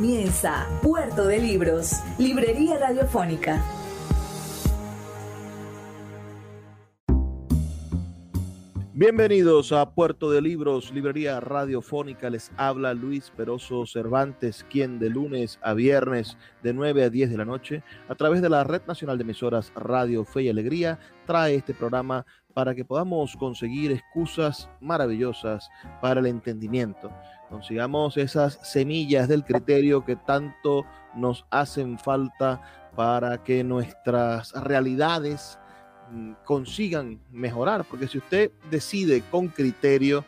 Comienza Puerto de Libros, Librería Radiofónica. Bienvenidos a Puerto de Libros, Librería Radiofónica. Les habla Luis Peroso Cervantes, quien de lunes a viernes de 9 a 10 de la noche, a través de la Red Nacional de Emisoras Radio Fe y Alegría, trae este programa para que podamos conseguir excusas maravillosas para el entendimiento. Consigamos esas semillas del criterio que tanto nos hacen falta para que nuestras realidades mm, consigan mejorar, porque si usted decide con criterio,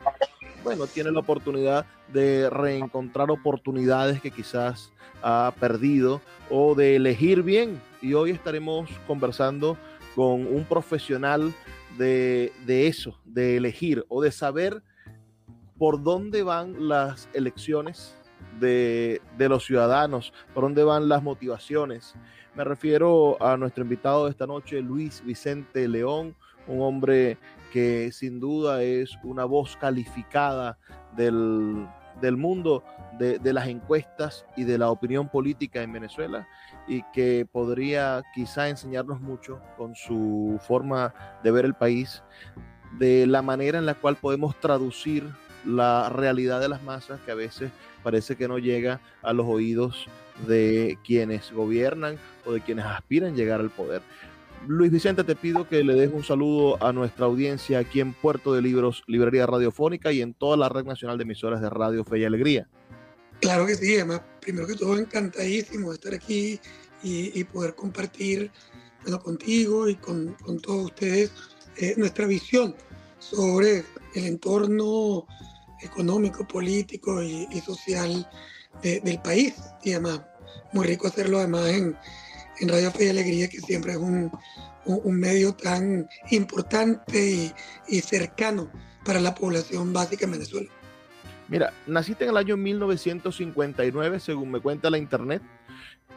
bueno, tiene la oportunidad de reencontrar oportunidades que quizás ha perdido o de elegir bien. Y hoy estaremos conversando con un profesional de, eso, de elegir o de saber por dónde van las elecciones de, de, los ciudadanos, por dónde van las motivaciones. Me refiero a nuestro invitado de esta noche, Luis Vicente León, un hombre que sin duda es una voz calificada del, del mundo de, de, las encuestas y de la opinión política en Venezuela y que podría quizá enseñarnos mucho con su forma de ver el país, de la manera en la cual podemos traducir la realidad de las masas que a veces parece que no llega a los oídos de quienes gobiernan o de quienes aspiran a llegar al poder. Luis Vicente, te pido que le des un saludo a nuestra audiencia aquí en Puerto de Libros, Librería Radiofónica y en toda la red nacional de emisoras de Radio Fe y Alegría. Claro que sí, además, primero que todo, encantadísimo de estar aquí y, poder compartir bueno, contigo y con, todos ustedes eh, nuestra visión sobre el entorno económico, político y, social del país. Y además, muy rico hacerlo además en, en Radio Fe y Alegría, que siempre es un, un, medio tan importante y, cercano para la población básica en Venezuela. Mira, naciste en el año 1959, según me cuenta la internet.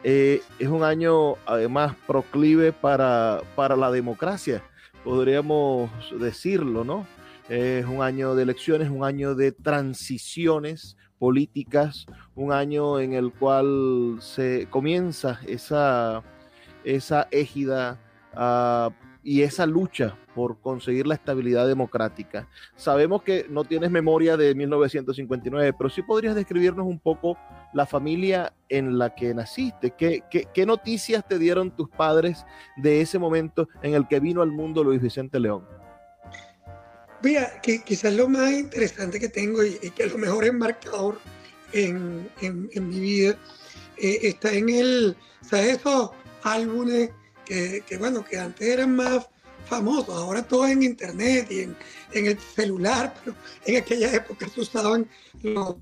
Eh, es un año además proclive para, para la democracia, podríamos decirlo, ¿no? Es un año de elecciones, un año de transiciones políticas, un año en el cual se comienza esa, esa égida uh, y esa lucha por conseguir la estabilidad democrática. Sabemos que no tienes memoria de 1959, pero sí podrías describirnos un poco la familia en la que naciste. ¿Qué, qué, qué noticias te dieron tus padres de ese momento en el que vino al mundo Luis Vicente León? Mira, que quizás lo más interesante que tengo y, que a lo mejor es en, en, en mi vida eh, está en el, ¿sabes? Esos álbumes que, bueno, que antes eran más famosos, ahora todo en internet y en, el celular, pero en aquella época se usaban los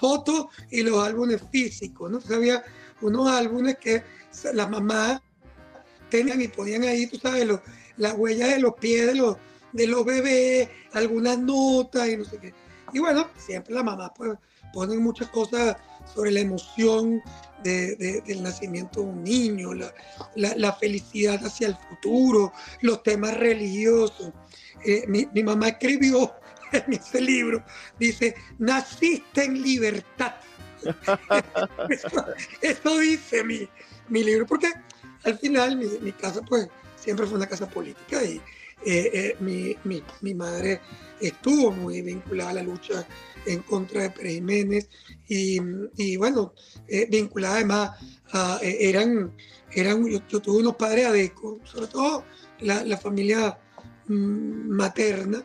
fotos y los álbumes físicos, ¿no? había unos álbumes que las mamás tenían y ponían ahí, tú sabes, las huellas de los pies de los, de los bebés, algunas notas y no sé qué. Y bueno, siempre las mamás pues ponen muchas cosas sobre la emoción del nacimiento de un niño, la, felicidad hacia el futuro, los temas religiosos. Eh, mi, mamá escribió en ese libro, dice, naciste en libertad. eso, dice mi, mi, libro, porque al final mi, casa pues siempre fue una casa política y eh, eh, mi, mi, madre estuvo muy vinculada a la lucha en contra de Pérez Jiménez y, bueno, eh, vinculada además a, eh, eran, eran yo, tuve unos padres adecos, sobre todo la, familia mm, materna,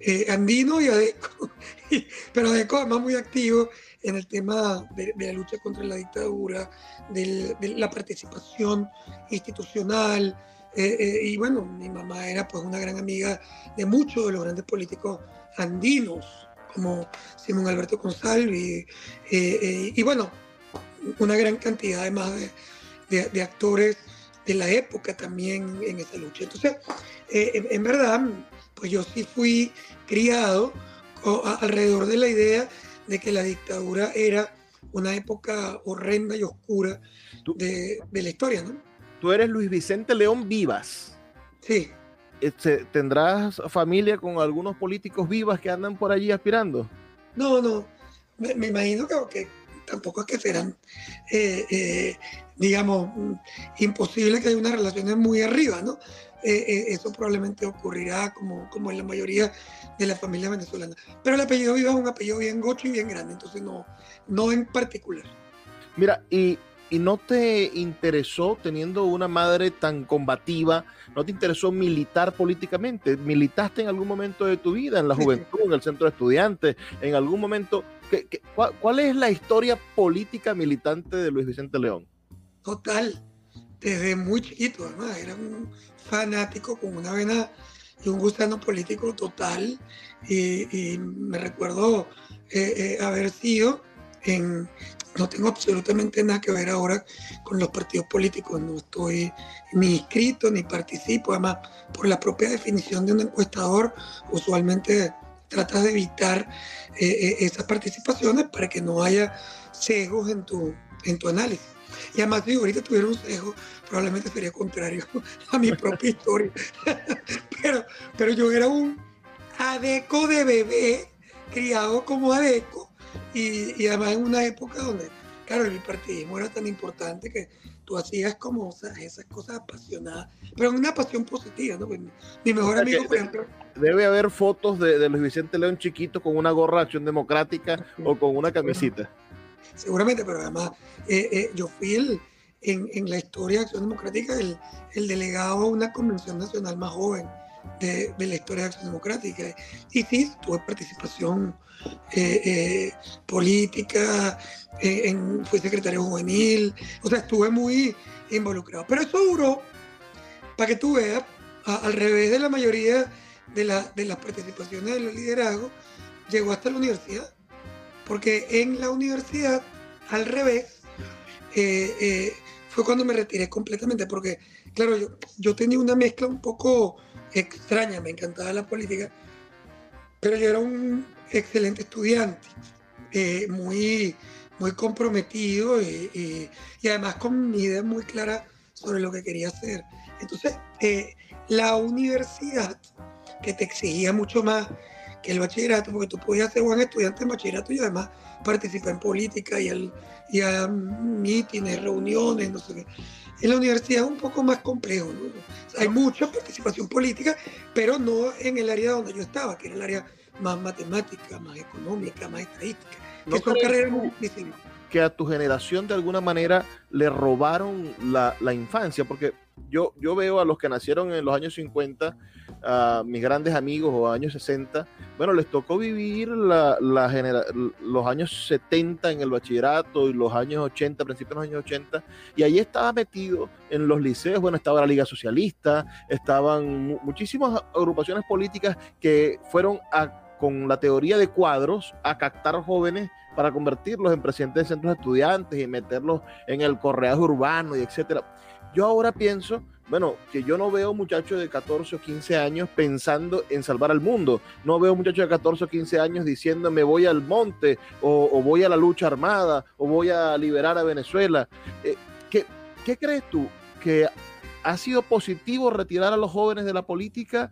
eh, andino y adeco, pero adeco además muy activo en el tema de, la lucha contra la dictadura, de la participación institucional, y bueno, mi mamá era pues una gran amiga de muchos de los grandes políticos andinos, como Simón Alberto Consalvi. Eh, eh, y bueno, una gran cantidad además de, de, actores de la época también en esa lucha. Entonces, eh, en, verdad, pues yo sí fui criado alrededor de la idea de que la dictadura era una época horrenda y oscura de, de, la historia, ¿no? Tú eres Luis Vicente León Vivas. Sí. Este, ¿Tendrás familia con algunos políticos vivas que andan por allí aspirando? No, no. Me, imagino que, tampoco es que serán, eh, eh, digamos, imposible que haya unas relaciones muy arriba, ¿no? Eh, eso probablemente ocurrirá como, como en la mayoría de la familia venezolana. Pero el apellido Viva es un apellido bien gocho y bien grande, entonces no, no en particular. Mira, y ¿Y no te interesó, teniendo una madre tan combativa, no te interesó militar políticamente? ¿Militaste en algún momento de tu vida, en la juventud, en el centro de estudiantes, en algún momento? ¿qué, cuál, es la historia política militante de Luis Vicente León? Total, desde muy chiquito, además, era un fanático con una vena y un gusano político total. Y, me recuerdo eh, eh, haber sido en, no tengo absolutamente nada que ver ahora con los partidos políticos, no estoy ni inscrito ni participo, además por la propia definición de un encuestador, usualmente tratas de evitar eh, eh, esas participaciones para que no haya sesgos en tu, en tu análisis. Y además, si ahorita tuviera un sesgo, probablemente sería contrario a mi propia historia. pero, pero yo era un adeco de bebé, criado como adeco, y, además en una época donde, claro, el bipartidismo era tan importante que tú hacías como esas cosas apasionadas, pero en una pasión positiva, ¿no? Pues, mi mejor amigo, por ejemplo... Debe haber fotos de, Luis Vicente León chiquito con una gorra de acción democrática o con una camisita. Seguramente, pero además eh, eh, yo fui el, en, en, la historia de Acción Democrática el, el delegado a una convención nacional más joven de, de, la historia de Acción Democrática. Y sí, tuve participación eh, eh, política, eh, fui secretario juvenil, o sea, estuve muy involucrado. Pero eso duró, para que tú veas, al revés de la mayoría de, las participaciones de los liderazgos, llegó hasta la universidad. Porque en la universidad, al revés, fue cuando me retiré completamente, porque, claro, yo, yo tenía una mezcla un poco extraña, me encantaba la política, pero yo era un excelente estudiante, eh, muy, muy comprometido y, además con mi idea muy clara sobre lo que quería hacer. Entonces, eh, la universidad, que te exigía mucho más que el bachillerato, porque tú podías ser buen estudiante en bachillerato y además participar en política y, el, y a mítines, reuniones, no sé qué. En la universidad es un poco más complejo, hay mucha participación política, pero no en el área donde yo estaba, que era el área más matemática, más económica, más estadística. ¿No que son carreras muy Que a tu generación de alguna manera le robaron la, la, infancia, porque yo, yo veo a los que nacieron en los años 50, a mis grandes amigos o años 60, bueno, les tocó vivir la, la los años 70 en el bachillerato y los años 80, principios de los años 80, y ahí estaba metido en los liceos, bueno, estaba la Liga Socialista, estaban muchísimas agrupaciones políticas que fueron a con la teoría de cuadros a captar jóvenes para convertirlos en presidentes de centros de estudiantes y meterlos en el correaje urbano y etcétera. Yo ahora pienso, bueno, que yo no veo muchachos de 14 o 15 años pensando en salvar al mundo. No veo muchachos de 14 o 15 años diciendo me voy al monte o, voy a la lucha armada o voy a liberar a Venezuela. Eh, ¿qué, ¿Qué crees tú? ¿Que ha sido positivo retirar a los jóvenes de la política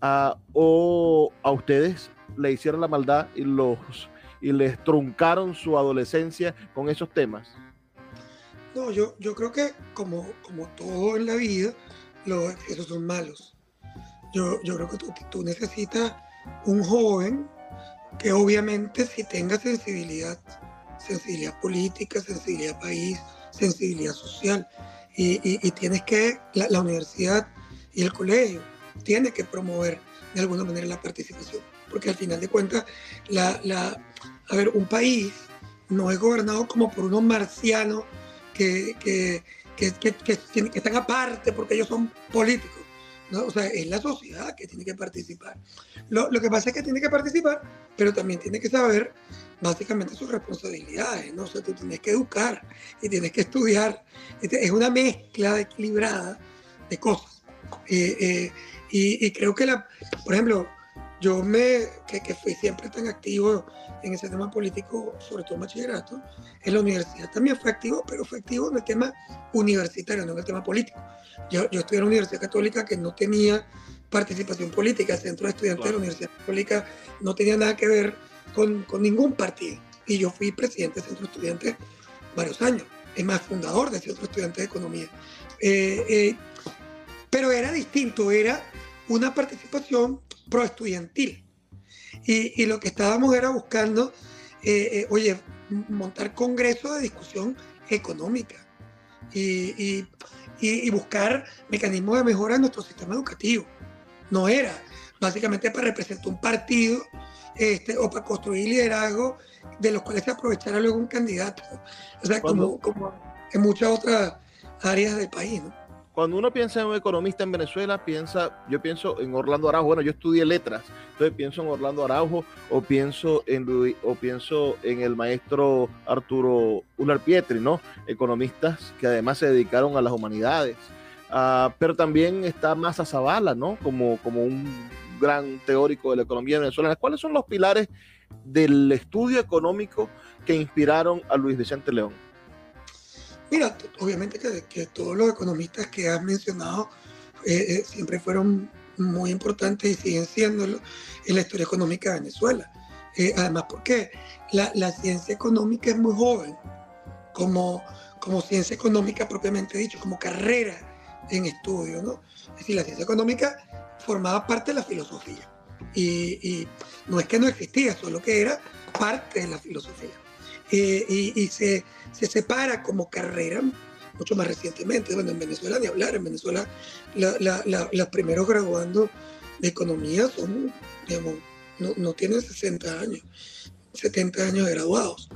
ah, o a ustedes le hicieron la maldad y los y les truncaron su adolescencia con esos temas? No, yo, yo creo que como, como todo en la vida, los excesos son malos. Yo, yo creo que tú, tú necesitas un joven que obviamente si tenga sensibilidad, sensibilidad política, sensibilidad país, sensibilidad social, y, y, tienes que, la, la universidad y el colegio, tiene que promover de alguna manera la participación porque al final de cuentas, la, la, a ver, un país no es gobernado como por unos marcianos que, que, que, que, están aparte porque ellos son políticos. ¿no? O sea, es la sociedad que tiene que participar. Lo, lo, que pasa es que tiene que participar, pero también tiene que saber básicamente sus responsabilidades, ¿no? O sea, tú tienes que educar y tienes que estudiar. Es una mezcla equilibrada de cosas. Eh, eh, y, y, creo que, la, por ejemplo, yo me, que, que, fui siempre tan activo en ese tema político, sobre todo en bachillerato, en la universidad también fue activo, pero fue activo en el tema universitario, no en el tema político. Yo, yo estudié en la Universidad Católica que no tenía participación política, el centro de estudiantes de la Universidad Católica no tenía nada que ver con, con ningún partido. Y yo fui presidente del centro de estudiantes varios años, es más, fundador del centro de estudiantes de economía. Eh, eh, pero era distinto, era una participación proestudiantil. Y, y lo que estábamos era buscando, eh, eh, oye, montar congresos de discusión económica y, y, y, buscar mecanismos de mejora en nuestro sistema educativo. No era básicamente para representar un partido este, o para construir liderazgo de los cuales se aprovechara luego un candidato. O sea, como, como en muchas otras áreas del país. ¿no? Cuando uno piensa en un economista en Venezuela, piensa, yo pienso en Orlando Araujo. Bueno, yo estudié letras, entonces pienso en Orlando Araujo o pienso en Luis, o pienso en el maestro Arturo Ular Pietri, ¿no? Economistas que además se dedicaron a las humanidades. Uh, pero también está Massa Zavala, ¿no? Como, como un gran teórico de la economía venezolana. ¿Cuáles son los pilares del estudio económico que inspiraron a Luis Vicente León? Mira, obviamente que, todos los economistas que has mencionado eh, eh, siempre fueron muy importantes y siguen siendo en la historia económica de Venezuela. Eh, además, porque la, la, ciencia económica es muy joven, como, como ciencia económica propiamente dicho, como carrera en estudio, ¿no? Es decir, la ciencia económica formaba parte de la filosofía. Y, y no es que no existía, solo que era parte de la filosofía. Eh, y, se, se, separa como carrera mucho más recientemente. Bueno, en Venezuela ni hablar, en Venezuela la, la, la, los primeros graduando de economía son, digamos, no, no, tienen 60 años, 70 años de graduados.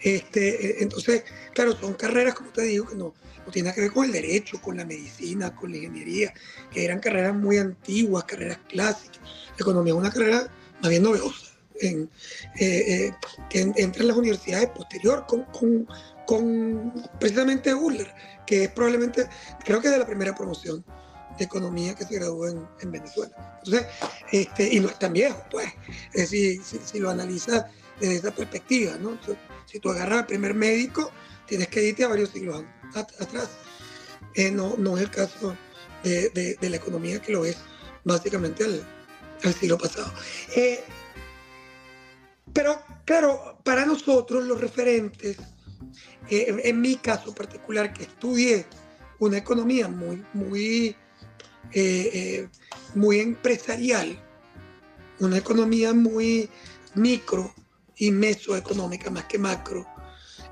Este, entonces, claro, son carreras, como te digo, que no, no tienen que ver con el derecho, con la medicina, con la ingeniería, que eran carreras muy antiguas, carreras clásicas. La economía es una carrera más bien novedosa en, eh, eh, que entra en las universidades posterior con, con, precisamente Uller, que es probablemente, creo que de la primera promoción de economía que se graduó en, en Venezuela. Entonces, este, y no es tan viejo, pues, si, si lo analizas desde esa perspectiva, ¿no? Si tú agarras al primer médico, tienes que irte a varios siglos atrás. Eh, no, no es el caso de, de, de, la economía que lo es básicamente al, al siglo pasado. Pero claro, para nosotros los referentes, eh, en mi caso particular, que estudié una economía muy, muy, eh, eh, muy empresarial, una economía muy micro y mesoeconómica más que macro,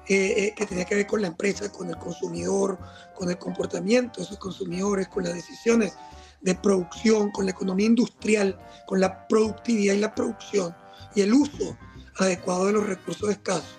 que tenía que ver con la empresa, con el consumidor, con el comportamiento de esos consumidores, con las decisiones de producción, con la economía industrial, con la productividad y la producción y el uso adecuado de los recursos escasos.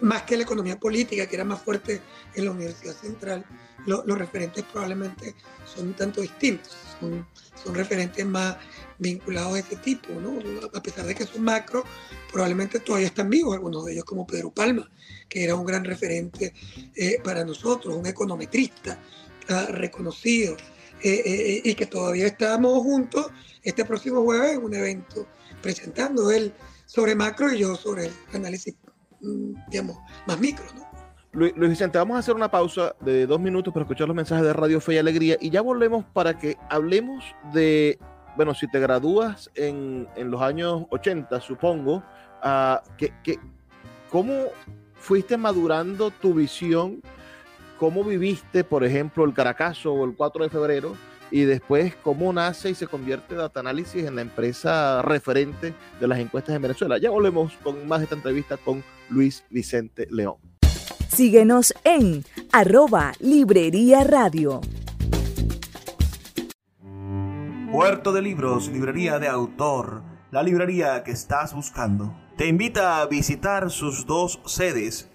Más que la economía política, que era más fuerte en la Universidad Central, lo, los referentes probablemente son un tanto distintos, son, referentes más vinculados a ese tipo, ¿no? A pesar de que son macro, probablemente todavía están vivos, algunos de ellos como Pedro Palma, que era un gran referente eh, para nosotros, un econometrista uh, reconocido, eh, eh, y que todavía estamos juntos este próximo jueves en un evento presentando él sobre macro y yo sobre el análisis, mm, digamos, más micro, ¿no? Luis, Vicente, vamos a hacer una pausa de dos minutos para escuchar los mensajes de Radio Fe y Alegría y ya volvemos para que hablemos de, bueno, si te gradúas en, en los años 80, supongo, uh, que, que, ¿cómo fuiste madurando tu visión? ¿Cómo viviste, por ejemplo, el Caracazo o el 4 de febrero? Y después cómo nace y se convierte Data Analysis en la empresa referente de las encuestas en Venezuela. Ya volvemos con más de esta entrevista con Luis Vicente León. Síguenos en arroba Librería Radio. Puerto de Libros, librería de autor, la librería que estás buscando. Te invita a visitar sus dos sedes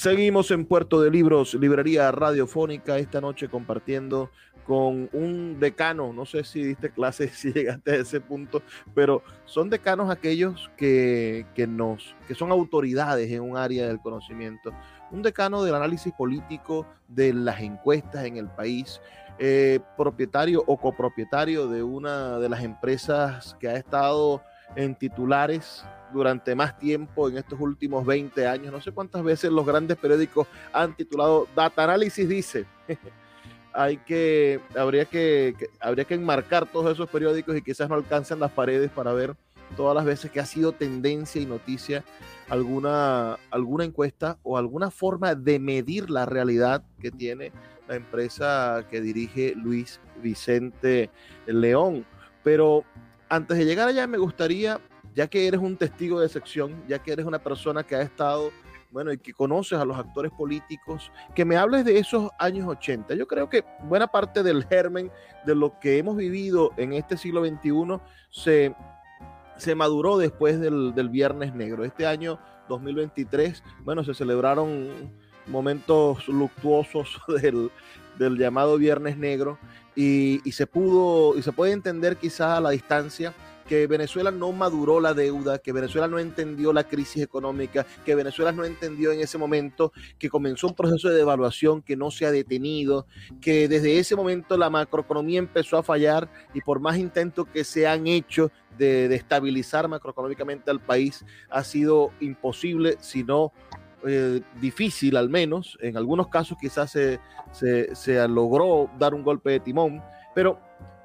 Seguimos en Puerto de Libros, Librería Radiofónica, esta noche compartiendo con un decano, no sé si diste clases, si llegaste a ese punto, pero son decanos aquellos que, que, nos, que son autoridades en un área del conocimiento. Un decano del análisis político de las encuestas en el país, eh, propietario o copropietario de una de las empresas que ha estado en titulares durante más tiempo en estos últimos 20 años. No sé cuántas veces los grandes periódicos han titulado Data Análisis dice. hay que habría que, habría que enmarcar todos esos periódicos y quizás no alcancen las paredes para ver todas las veces que ha sido tendencia y noticia alguna alguna encuesta o alguna forma de medir la realidad que tiene la empresa que dirige Luis Vicente León. Pero antes de llegar allá me gustaría, ya que eres un testigo de sección, ya que eres una persona que ha estado bueno, y que conoces a los actores políticos, que me hables de esos años 80. Yo creo que buena parte del germen de lo que hemos vivido en este siglo XXI se, se maduró después del, del Viernes Negro. Este año 2023, bueno, se celebraron momentos luctuosos del, del llamado Viernes Negro y, y, se pudo y se puede entender quizás a la distancia que Venezuela no maduró la deuda, que Venezuela no entendió la crisis económica, que Venezuela no entendió en ese momento que comenzó un proceso de devaluación que no se ha detenido, que desde ese momento la macroeconomía empezó a fallar y por más intentos que se han hecho de, estabilizar macroeconómicamente al país, ha sido imposible, si no eh, difícil al menos, en algunos casos quizás se, se, se logró dar un golpe de timón, pero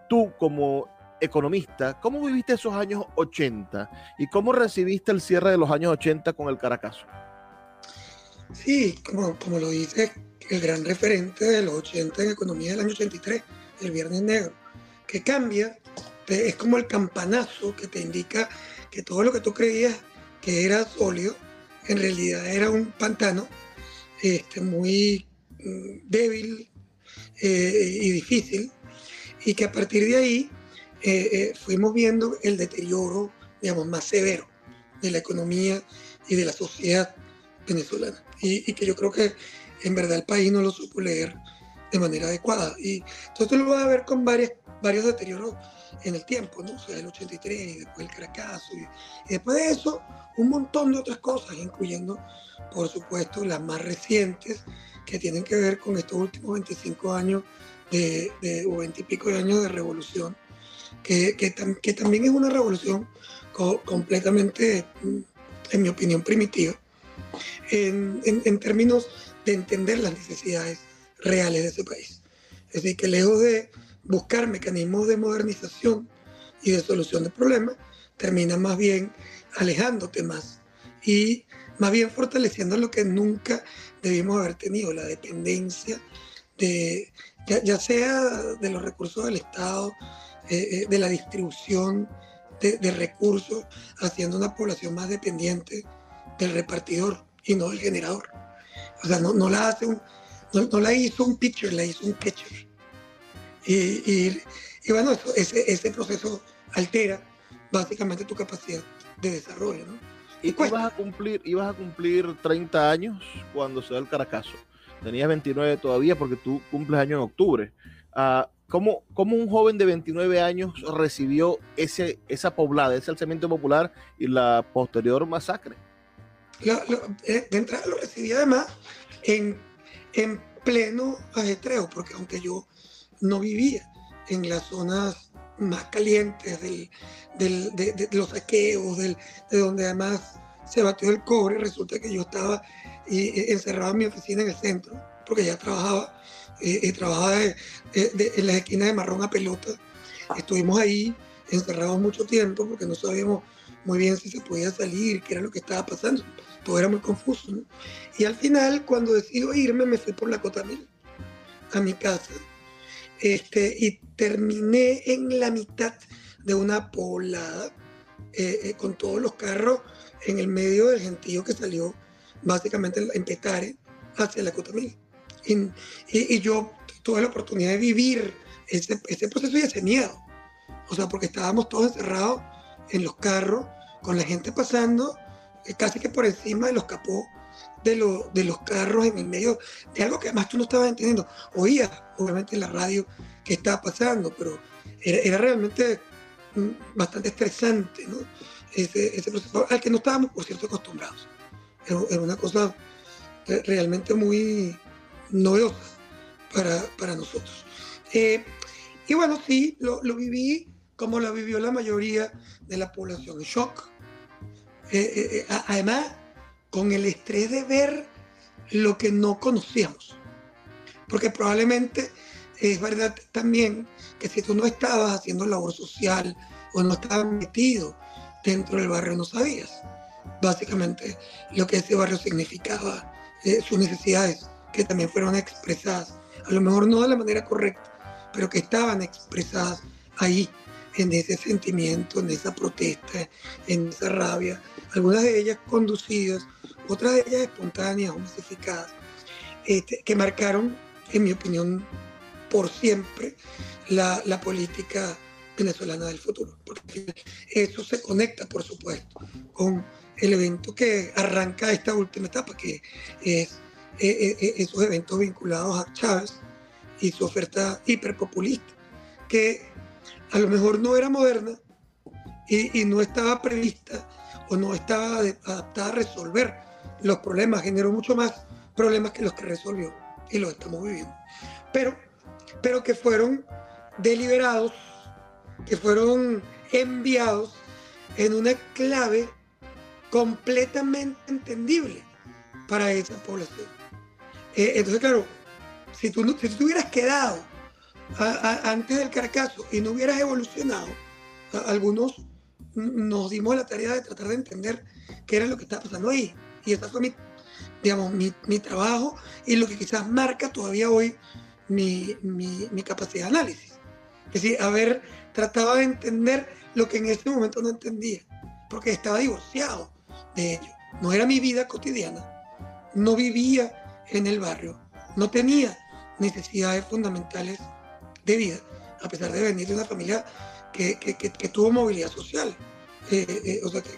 tú como economista, ¿cómo viviste esos años 80 y cómo recibiste el cierre de los años 80 con el Caracazo? Sí, como, lo dice el gran referente de los 80 en economía del año 83, el Viernes Negro, que cambia, es como el campanazo que te indica que todo lo que tú creías que era sólido, en realidad era un pantano este, muy mm, débil eh, y difícil, y que a partir de ahí eh, eh, fuimos viendo el deterioro, digamos, más severo de la economía y de la sociedad venezolana. Y, y, que yo creo que en verdad el país no lo supo leer de manera adecuada. Y entonces lo vas a ver con varias, varios deterioros en el tiempo, ¿no? O sea, el 83 y después el Caracazo. Y, y después de eso, un montón de otras cosas, incluyendo, por supuesto, las más recientes que tienen que ver con estos últimos 25 años de, de, o 20 y pico de años de revolución que, también es una revolución co completamente, en mi opinión, primitiva, en, términos de entender las necesidades reales de ese país. Es decir, que lejos de buscar mecanismos de modernización y de solución de problemas, termina más bien alejándote más y más bien fortaleciendo lo que nunca debimos haber tenido, la dependencia de, ya sea de los recursos del Estado, eh, de la distribución de, de, recursos, haciendo una población más dependiente del repartidor y no del generador. O sea, no, no la, hace un, no, no, la hizo un pitcher, la hizo un catcher. Y, y, y bueno, eso, ese, ese proceso altera básicamente tu capacidad de desarrollo. ¿no? Y tú ibas a, cumplir, ibas a cumplir 30 años cuando se da el Caracazo. Tenías 29 todavía porque tú cumples año en octubre. Uh, ¿Cómo, ¿Cómo, un joven de 29 años recibió ese, esa poblada, ese alzamiento popular y la posterior masacre? Lo, lo, eh, de entrada lo recibí además en, en pleno ajetreo, porque aunque yo no vivía en las zonas más calientes del, de, los saqueos, del, de donde además se batió el cobre, resulta que yo estaba encerrado en mi oficina en el centro, porque ya trabajaba, y trabajaba en las esquinas de marrón a pelota. Estuvimos ahí encerrados mucho tiempo porque no sabíamos muy bien si se podía salir, qué era lo que estaba pasando. Todo era muy confuso. Y al final, cuando decido irme, me fui por la Cotamil a mi casa. Este, y terminé en la mitad de una poblada eh, eh, con todos los carros en el medio del gentío que salió básicamente en Petare hacia la Cotamil. Y, yo tuve la oportunidad de vivir ese, ese proceso y ese miedo. O sea, porque estábamos todos encerrados en los carros, con la gente pasando eh, casi que por encima de los capó de, de los carros en el medio de algo que además tú no estabas entendiendo. Oías, obviamente, en la radio que estaba pasando, pero era, realmente bastante estresante, ¿no? Ese, proceso al que no estábamos, por cierto, acostumbrados. Era, una cosa realmente muy novedosa para, para nosotros. Eh, y bueno, sí, lo, lo, viví como lo vivió la mayoría de la población, shock. Eh, eh, además, con el estrés de ver lo que no conocíamos. Porque probablemente es verdad también que si tú no estabas haciendo labor social o no estabas metido dentro del barrio, no sabías básicamente lo que ese barrio significaba, eh, sus necesidades, que también fueron expresadas, a lo mejor no de la manera correcta, pero que estaban expresadas ahí, en ese sentimiento, en esa protesta, en esa rabia, algunas de ellas conducidas, otras de ellas espontáneas o masificadas, este, que marcaron, en mi opinión, por siempre la, la, política venezolana del futuro. Porque eso se conecta, por supuesto, con el evento que arranca esta última etapa, que es e, e, e, esos eventos vinculados a Chávez y su oferta hiperpopulista, que a lo mejor no era moderna y, y no estaba prevista o no estaba adaptada a resolver los problemas, generó mucho más problemas que los que resolvió y los estamos viviendo. Pero, pero que fueron deliberados, que fueron enviados en una clave completamente entendible para esa población. Eh, entonces, claro, si tú, si tú hubieras quedado antes del carcaso y no hubieras evolucionado, algunos nos dimos la tarea de tratar de entender qué era lo que estaba pasando ahí. Y ese fue mi, digamos, mi, mi trabajo y lo que quizás marca todavía hoy mi, mi, mi, capacidad de análisis. Es decir, haber tratado de entender lo que en ese momento no entendía, porque estaba divorciado de ello. No era mi vida cotidiana, no vivía en el barrio, no tenía necesidades fundamentales de vida, a pesar de venir de una familia que, que, tuvo movilidad social. Eh, eh, o sea, que,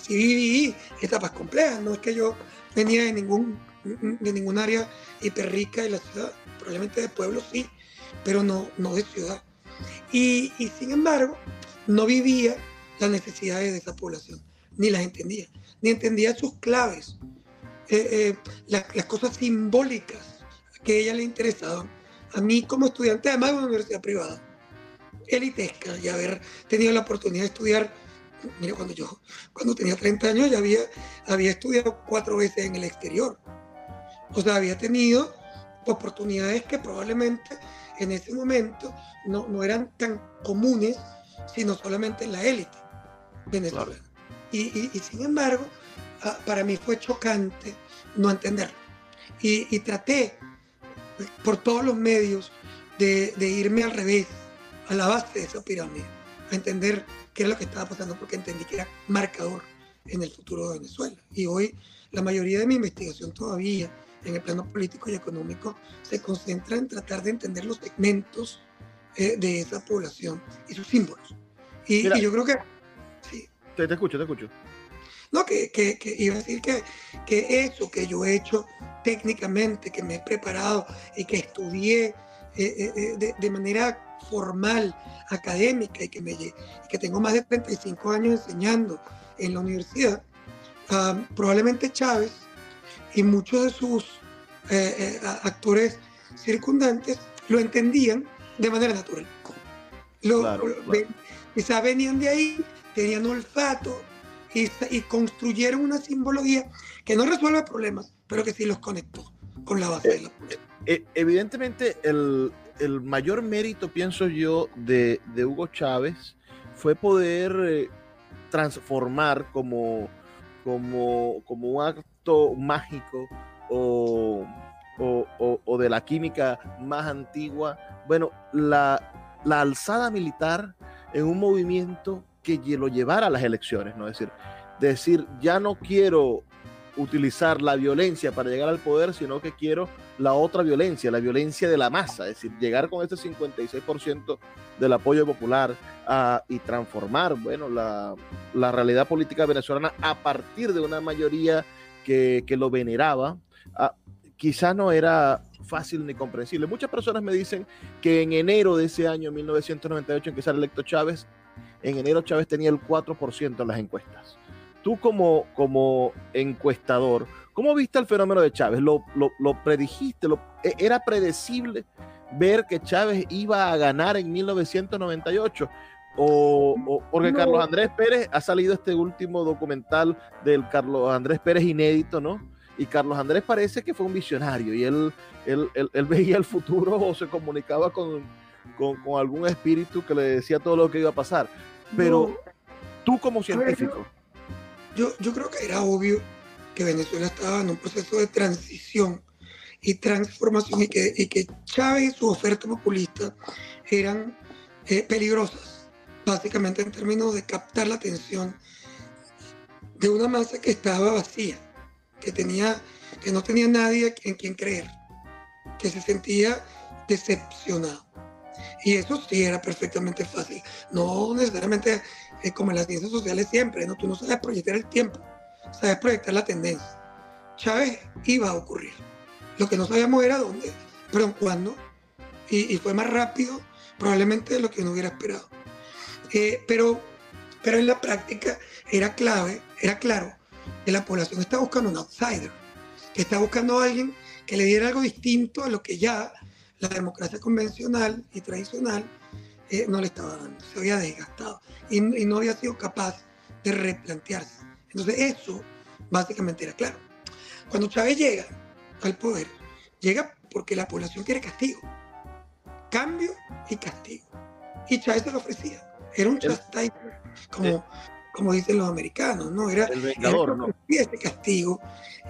sí viví etapas complejas, no es que yo venía de ningún, de ningún área hiper rica de la ciudad, probablemente de pueblo sí, pero no, no de ciudad. Y, y sin embargo, no vivía las necesidades de esa población, ni las entendía, ni entendía sus claves, eh, las, las cosas simbólicas que a ella le interesaban a mí como estudiante, además de una universidad privada, elitesca, y haber tenido la oportunidad de estudiar, mira, cuando yo, cuando tenía 30 años ya había, había estudiado cuatro veces en el exterior. O sea, había tenido oportunidades que probablemente en ese momento no, no eran tan comunes, sino solamente en la élite venezolana. Y, y, sin embargo, para mí fue chocante no entenderlo. Y, y traté por todos los medios de, irme al revés, a la base de esa pirámide, a entender qué era lo que estaba pasando, porque entendí que era marcador en el futuro de Venezuela. Y hoy la mayoría de mi investigación todavía en el plano político y económico se concentra en tratar de entender los segmentos eh, de esa población y sus símbolos. Y, yo creo que... Sí. Te, te escucho, te escucho. No, que, que, que, iba a decir que, que eso que yo he hecho técnicamente, que me he preparado y que estudié eh, eh, eh, de, de, manera formal, académica y que, me, y que tengo más de 35 años enseñando en la universidad, ah, probablemente Chávez y muchos de sus actores circundantes lo entendían de manera natural. Lo, Quizás venían de ahí, tenían olfato y, construyeron una simbología que no resuelve problemas, pero que sí los conectó con la base de la política. Eh, eh, evidentemente, el, el, mayor mérito, pienso yo, de, de Hugo Chávez fue poder eh, transformar como, como, como un acto mágico o, o, o, de la química más antigua, bueno, la, la alzada militar en un movimiento que lo llevara a las elecciones, ¿no? Es decir, decir, ya no quiero utilizar la violencia para llegar al poder, sino que quiero la otra violencia, la violencia de la masa, es decir, llegar con este 56% del apoyo popular uh, y transformar, bueno, la, realidad política venezolana a partir de una mayoría que, que lo veneraba, uh, quizá no era fácil ni comprensible. Muchas personas me dicen que en enero de ese año, 1998, en que sale electo Chávez, en enero Chávez tenía el 4% en las encuestas. Tú como, como encuestador, ¿cómo viste el fenómeno de Chávez? ¿Lo, lo, lo predijiste? Lo, e, ¿Era predecible ver que Chávez iba a ganar en 1998? O, o, porque no. Carlos Andrés Pérez ha salido este último documental del Carlos Andrés Pérez inédito, ¿no? Y Carlos Andrés parece que fue un visionario y él, él, él, él veía el futuro o se comunicaba con, con, con, algún espíritu que le decía todo lo que iba a pasar. Pero no. tú como científico. Yo, yo creo que era obvio que Venezuela estaba en un proceso de transición y transformación y que, y que Chávez y su oferta populista eran eh, peligrosas, básicamente en términos de captar la atención de una masa que estaba vacía que, tenía, que no tenía nadie en quien creer, que se sentía decepcionado. Y eso sí era perfectamente fácil. No necesariamente eh, como en las ciencias sociales siempre, ¿no? tú no sabes proyectar el tiempo, sabes proyectar la tendencia. Chávez iba a ocurrir. Lo que no sabíamos era dónde, pero cuándo. Y, y, fue más rápido probablemente de lo que uno hubiera esperado. Eh, pero, pero en la práctica era clave, era claro que la población está buscando un outsider, que está buscando a alguien que le diera algo distinto a lo que ya la democracia convencional y tradicional eh, no le estaba dando, se había desgastado y, y, no había sido capaz de replantearse. Entonces eso básicamente era claro. Cuando Chávez llega al poder, llega porque la población quiere castigo, cambio y castigo. Y Chávez se lo ofrecía. Era un chastiser, como, como dicen los americanos, ¿no? Era el vengador, ¿no? Este castigo.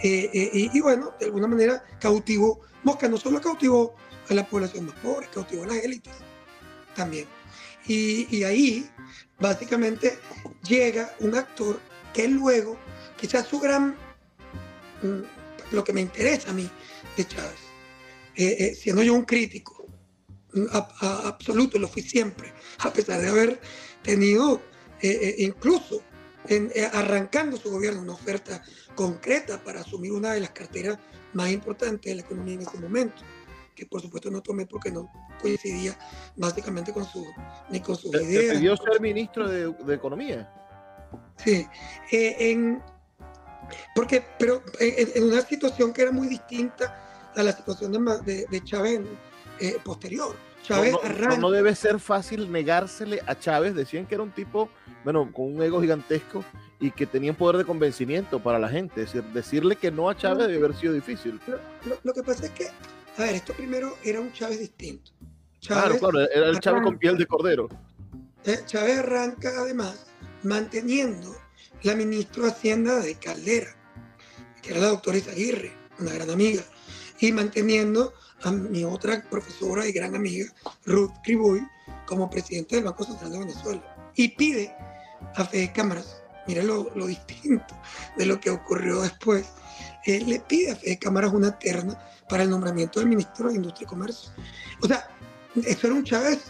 Eh, eh, y, y, bueno, de alguna manera cautivó, Mosca no solo cautivó a la población más pobre, cautivó a las élites también. Y, y, ahí, básicamente, llega un actor que luego, quizás su gran, mm, lo que me interesa a mí de Chávez, eh, eh, siendo yo un crítico a, absoluto, lo fui siempre, a pesar de haber tenido eh, incluso arrancando su gobierno una oferta concreta para asumir una de las carteras más importantes de la economía en ese momento que por supuesto no tomé porque no coincidía básicamente con su ni con sus ¿Te, ideas. ¿Te pidió ser ministro de, de Economía? Sí, eh, en, porque, pero en, en, una situación que era muy distinta a la situación de, de, de Chávez eh, posterior. Chávez no, no, no, debe ser fácil negársele a Chávez. Decían que era un tipo, bueno, con un ego gigantesco y que tenía un poder de convencimiento para la gente. Es decir, decirle que no a Chávez debe haber sido difícil. Lo, lo, lo que pasa es que a ver, esto primero era un Chávez distinto. Chávez claro, claro, era el Chávez con piel de cordero. Eh, Chávez arranca además manteniendo la ministra de Hacienda de Caldera, que era la doctora Isaguirre, una gran amiga, y manteniendo a mi otra profesora y gran amiga, Ruth Criboy, como presidente del Banco Central de Venezuela. Y pide a Fede Cámaras, mire lo, lo, distinto de lo que ocurrió después, eh, le pide a Fede Cámaras una terna para el nombramiento del ministro de Industria y Comercio. O sea, eso era un Chávez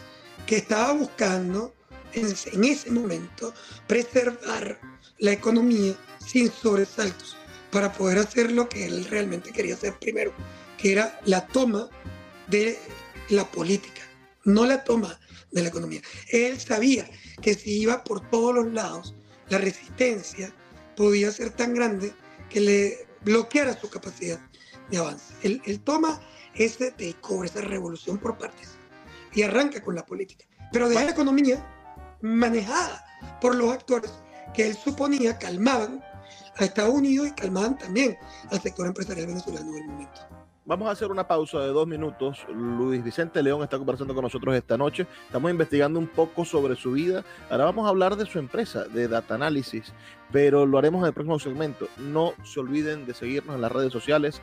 que estaba buscando en, ese momento preservar la economía sin sobresaltos para poder hacer lo que él realmente quería hacer primero, que era la toma de la política, no la toma de la economía. Él sabía que si iba por todos los lados, la resistencia podía ser tan grande que le bloqueara su capacidad de avance. Él, toma ese takeover, esa revolución por partes y arranca con la política, pero deja la economía manejada por los actores que él suponía calmaban a Estados Unidos y calmaban también al sector empresarial venezolano en el momento. Vamos a hacer una pausa de dos minutos. Luis Vicente León está conversando con nosotros esta noche. Estamos investigando un poco sobre su vida. Ahora vamos a hablar de su empresa, de Data Analysis, pero lo haremos en el próximo segmento. No se olviden de seguirnos en las redes sociales,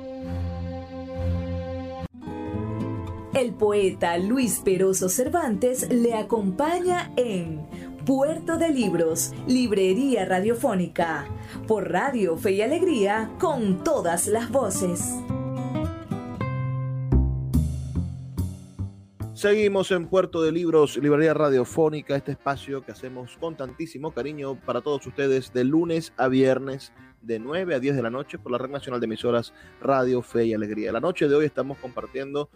El poeta Luis Peroso Cervantes le acompaña en Puerto de Libros, Librería Radiofónica, por Radio Fe y Alegría, con todas las voces. Seguimos en Puerto de Libros, Librería Radiofónica, este espacio que hacemos con tantísimo cariño para todos ustedes de lunes a viernes de 9 a 10 de la noche por la Red Nacional de Emisoras Radio Fe y Alegría. La noche de hoy estamos compartiendo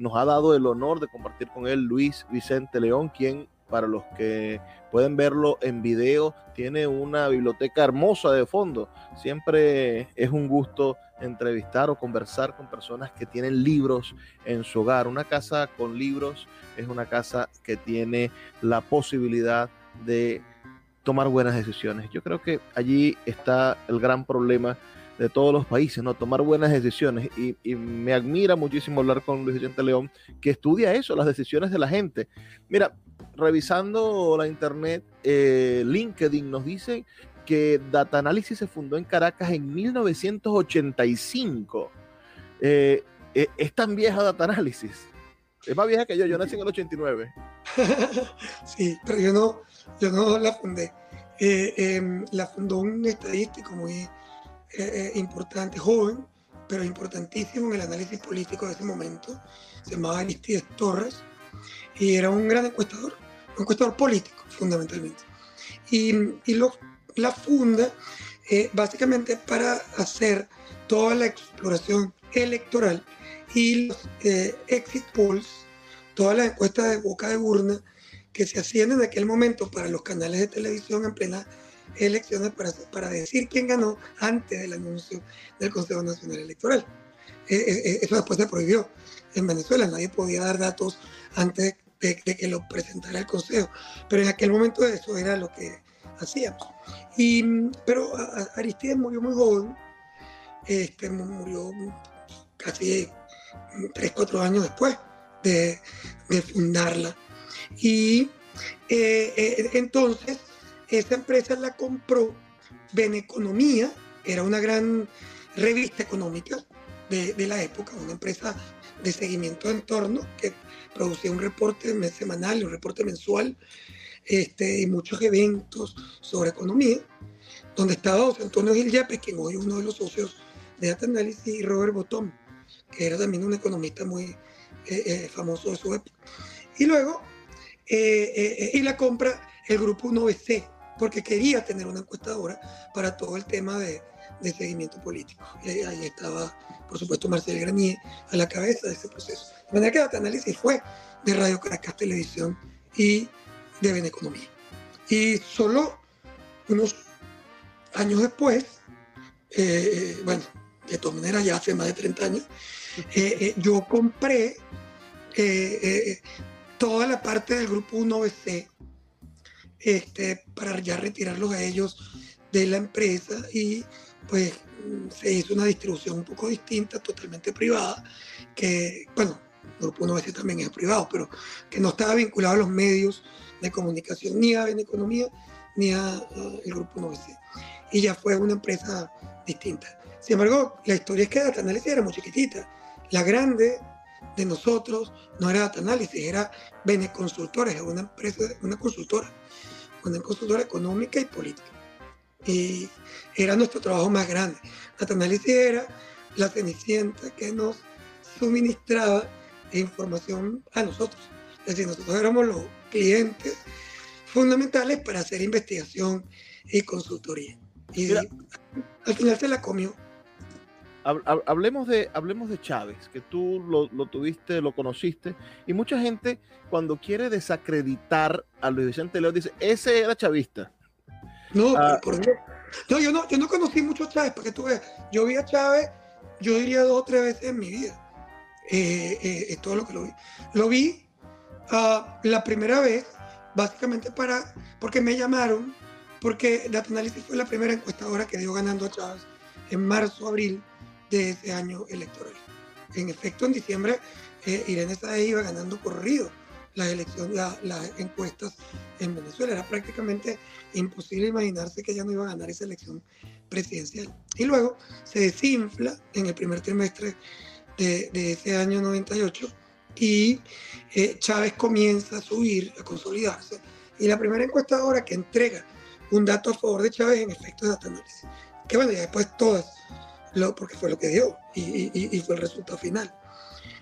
nos ha dado el honor de compartir con él Luis Vicente León, quien para los que pueden verlo en video, tiene una biblioteca hermosa de fondo. Siempre es un gusto entrevistar o conversar con personas que tienen libros en su hogar. Una casa con libros es una casa que tiene la posibilidad de tomar buenas decisiones. Yo creo que allí está el gran problema de todos los países, ¿no? Tomar buenas decisiones. Y, me admira muchísimo hablar con Luis Vicente León, que estudia eso, las decisiones de la gente. Mira, revisando la internet, eh, LinkedIn nos dice que Data Analysis se fundó en Caracas en 1985. Eh, eh, es tan vieja Data Analysis. Es más vieja que yo, yo nací en el 89. sí, pero yo no, yo no la fundé. Em, la fundó un estadístico muy eh, eh, importante, joven, pero importantísimo en el análisis político de ese momento. Se llamaba Aristides Torres y era un gran encuestador, un encuestador político, fundamentalmente. Y, y lo, la funda eh, básicamente para hacer toda la exploración electoral y los exit polls, todas las encuestas de boca de urna que se hacían en aquel momento para los canales de televisión en plena elecciones para, para decir quién ganó antes del anuncio del Consejo Nacional Electoral. E, e, e, eso después se prohibió en Venezuela, nadie podía dar datos antes de, que lo presentara el Consejo, pero en aquel momento eso era lo que hacíamos. Y, pero Aristides murió muy joven, este, murió casi 3, 4 años después de, de fundarla. Y eh, eh, entonces esa empresa la compró Beneconomía, era una gran revista económica de, la época, una empresa de seguimiento de entorno que producía un reporte semanal un reporte mensual este, y muchos eventos sobre economía, donde estaba José Antonio Gil Yepes, quien hoy es uno de los socios de Data Analysis, y Robert Bottom, que era también un economista muy eh, eh, famoso de su época. Y luego, eh, y la compra el grupo 1BC, porque quería tener una encuestadora para todo el tema de, seguimiento político. Y ahí estaba, por supuesto, Marcel Granier a la cabeza de ese proceso. De manera que Data Análisis fue de Radio Caracas Televisión y de Beneconomía. Y solo unos años después, eh, bueno, de todas maneras ya hace más de 30 años, yo compré toda la parte del grupo 1BC este, para ya retirarlos a ellos de la empresa y pues se hizo una distribución un poco distinta, totalmente privada, que, bueno, Grupo 1BC también es privado, pero que no estaba vinculado a los medios de comunicación, ni a Economía, ni a, el Grupo 1BC. Y ya fue una empresa distinta. Sin embargo, la historia es que Data Analysis era muy chiquitita. La grande de nosotros no era Data Analysis, era Bene Consultores, una empresa, una consultora, una consultora económica y política y era nuestro trabajo más grande. Data Analysis era la cenicienta que nos suministraba información a nosotros. Es decir, nosotros éramos los clientes fundamentales para hacer investigación y consultoría. Y al final se la comió. Hablemos de, hablemos de Chávez, que tú lo, lo, tuviste, lo conociste, y mucha gente cuando quiere desacreditar a Luis Vicente León dice, ese era chavista. No, ah. por Dios. No, yo no, yo no conocí mucho a Chávez, porque tú ves, yo vi a Chávez, yo diría dos o tres veces en mi vida. Eh, eh, es todo lo que lo vi. Lo vi ah, la primera vez, básicamente para, porque me llamaron, porque Data fue la primera encuestadora que dio ganando a Chávez en marzo, abril de ese año electoral. En efecto, en diciembre, eh, Irene Saez iba ganando corrido las elecciones, las encuestas en Venezuela. Era prácticamente imposible imaginarse que ella no iba a ganar esa elección presidencial. Y luego se desinfla en el primer trimestre de, ese año 98 y eh, Chávez comienza a subir, a consolidarse. Y la primera encuestadora que entrega un dato a favor de Chávez en efecto es Data Analysis. Que bueno, ya después todas, lo, porque fue lo que dio y, y fue el resultado final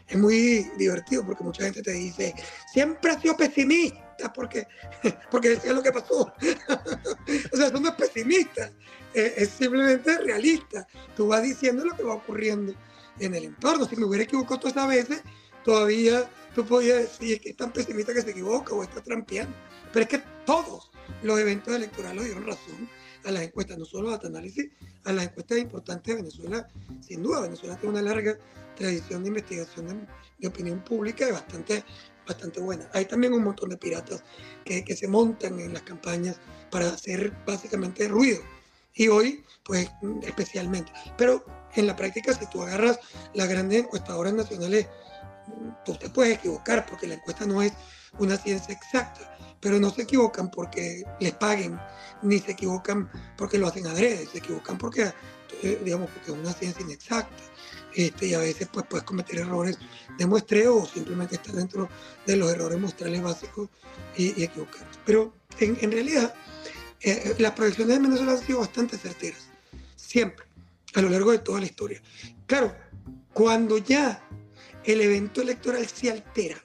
es muy divertido porque mucha gente te dice, siempre ha sido pesimista porque, porque lo que pasó. o sea, eso no es pesimista, es, simplemente realista. Tú vas diciendo lo que va ocurriendo en el entorno. Si me hubiera equivocado todas esas veces, todavía tú podías decir que es tan pesimista que se equivoca o está trampeando. Pero es que todos los eventos electorales dieron razón a las encuestas, no solo a análisis, a las encuestas importantes de Venezuela, sin duda. Venezuela tiene una larga tradición de investigación de, opinión pública y bastante, bastante buena. Hay también un montón de piratas que, que, se montan en las campañas para hacer básicamente ruido. Y hoy, pues especialmente. Pero en la práctica, si tú agarras las grandes encuestadoras nacionales, tú te puedes equivocar porque la encuesta no es una ciencia exacta, pero no se equivocan porque les paguen, ni se equivocan porque lo hacen adrede, se equivocan porque, eh, digamos, porque es una ciencia inexacta. Este, y a veces pues puedes cometer errores de muestreo o simplemente estar dentro de los errores muestrales básicos y, equivocarte. Pero en, realidad eh, las proyecciones de Venezuela han sido bastante certeras, siempre, a lo largo de toda la historia. Claro, cuando ya el evento electoral se altera